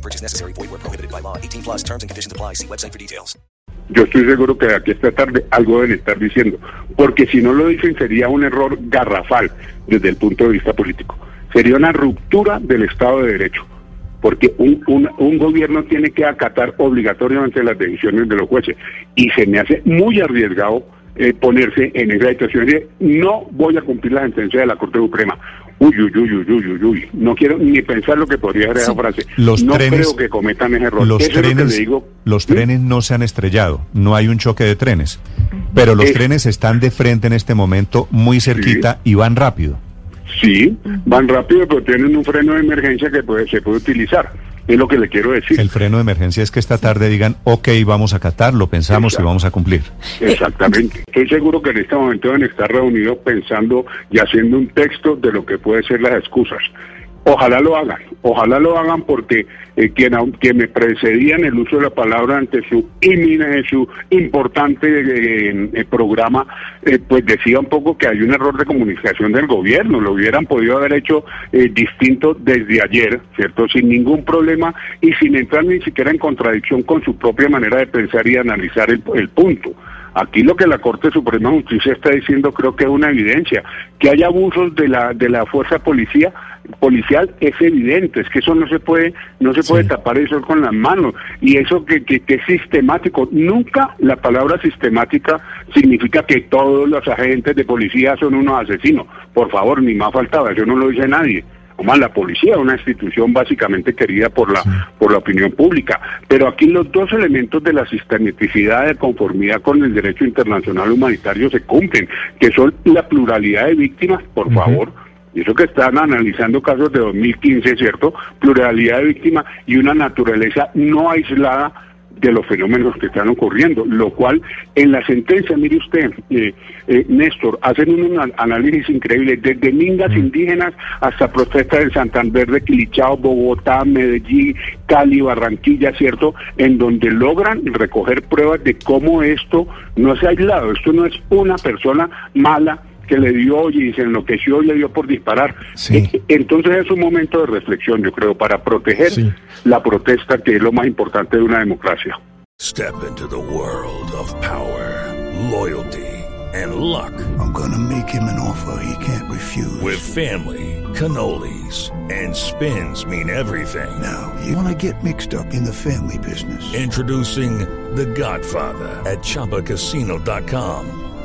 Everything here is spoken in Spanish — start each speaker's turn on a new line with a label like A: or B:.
A: No purchase necessary. Void where prohibited by law. 18 plus terms and conditions apply. See website for details.
B: Yo estoy seguro que de aquí esta tarde algo deben estar diciendo. Porque si no lo dicen sería un error garrafal desde el punto de vista político. Sería una ruptura del Estado de Derecho porque un, un, un, gobierno tiene que acatar obligatoriamente las decisiones de los jueces y se me hace muy arriesgado eh, ponerse en esa situación de no voy a cumplir la sentencia de la Corte Suprema. Uy, uy, uy, uy, uy, uy, uy. No quiero ni pensar lo que podría ser esa frase.
C: Los
B: no
C: trenes,
B: creo que cometan ese error.
C: Los,
B: Eso
C: trenes,
B: es lo que le digo.
C: los
B: ¿Sí?
C: trenes no se han estrellado, no hay un choque de trenes, pero los
B: Eh.
C: trenes están de frente en este momento, muy cerquita y van rápido.
B: Sí, van rápido, pero tienen un freno de emergencia que puede, se puede utilizar. Es lo que le quiero decir.
C: El freno de emergencia es que esta tarde digan, ok, vamos a acatar, lo pensamos y vamos a cumplir.
B: Exactamente. Estoy seguro que en este momento deben estar reunidos pensando y haciendo un texto de lo que pueden ser las excusas. Ojalá lo hagan, ojalá lo hagan porque eh, quien, quien me precedía en el uso de la palabra ante su su importante eh, eh, programa, eh, pues decía un poco que hay un error de comunicación del gobierno, lo hubieran podido haber hecho distinto desde ayer, ¿cierto? Sin ningún problema y sin entrar ni siquiera en contradicción con su propia manera de pensar y analizar el, el punto. Aquí lo que la Corte Suprema de Justicia está diciendo creo que es una evidencia. Que hay abusos de la, de la fuerza policía, policial es evidente, es que eso no se puede, no se puede tapar eso con las manos. Y eso que, que, que es sistemático. Nunca la palabra sistemática significa que todos los agentes de policía son unos asesinos. Por favor, ni más faltaba, eso no lo dice nadie. O más, la policía es una institución básicamente querida por la, por la opinión pública. Pero aquí los dos elementos de la sistematicidad de conformidad con el derecho internacional humanitario se cumplen, que son la pluralidad de víctimas, por favor, y eso que están analizando casos de 2015, ¿cierto? Pluralidad de víctimas y una naturaleza no aislada de los fenómenos que están ocurriendo, lo cual en la sentencia, mire usted, eh, eh, Néstor, hacen un an- análisis increíble, desde mingas indígenas hasta protestas en Santander, de Quilichao, Bogotá, Medellín, Cali, Barranquilla, ¿cierto? En donde logran recoger pruebas de cómo esto no se ha aislado, esto no es una persona mala que le dio y se enloqueció y le dio por disparar.
C: Sí.
B: Entonces es un momento de reflexión, yo creo, para proteger
C: Sí.
B: la protesta, que es lo más importante de una democracia.
D: Step into the world of power, loyalty, and luck.
E: I'm gonna make him an offer he can't refuse.
D: With family, cannolis, and spins mean everything.
E: now, you wanna get mixed up in the family business.
D: Introducing The Godfather at ChumbaCasino.com.